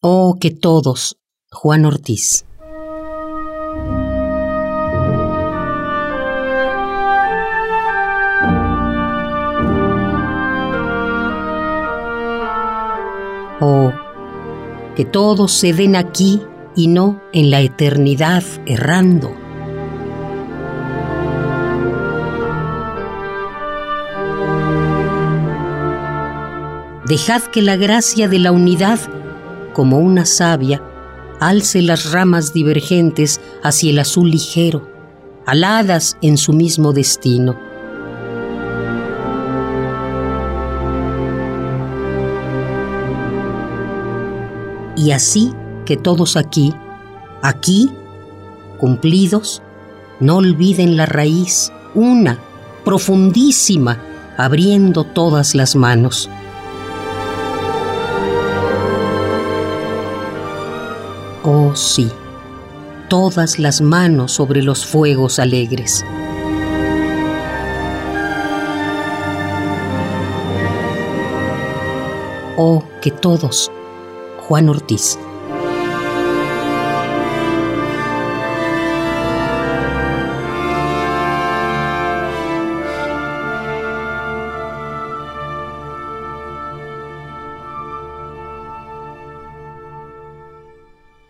Oh, que todos, Juan Ortiz. Oh, que todos se den aquí y no en la eternidad errando. Dejad que la gracia de la unidad, como una savia, alce las ramas divergentes hacia el azul ligero, aladas en su mismo destino. Y así que todos aquí, aquí, cumplidos, no olviden la raíz, una, profundísima, abriendo todas las manos. Oh sí, todas las manos sobre los fuegos alegres. Oh, que todos, Juan Ortiz.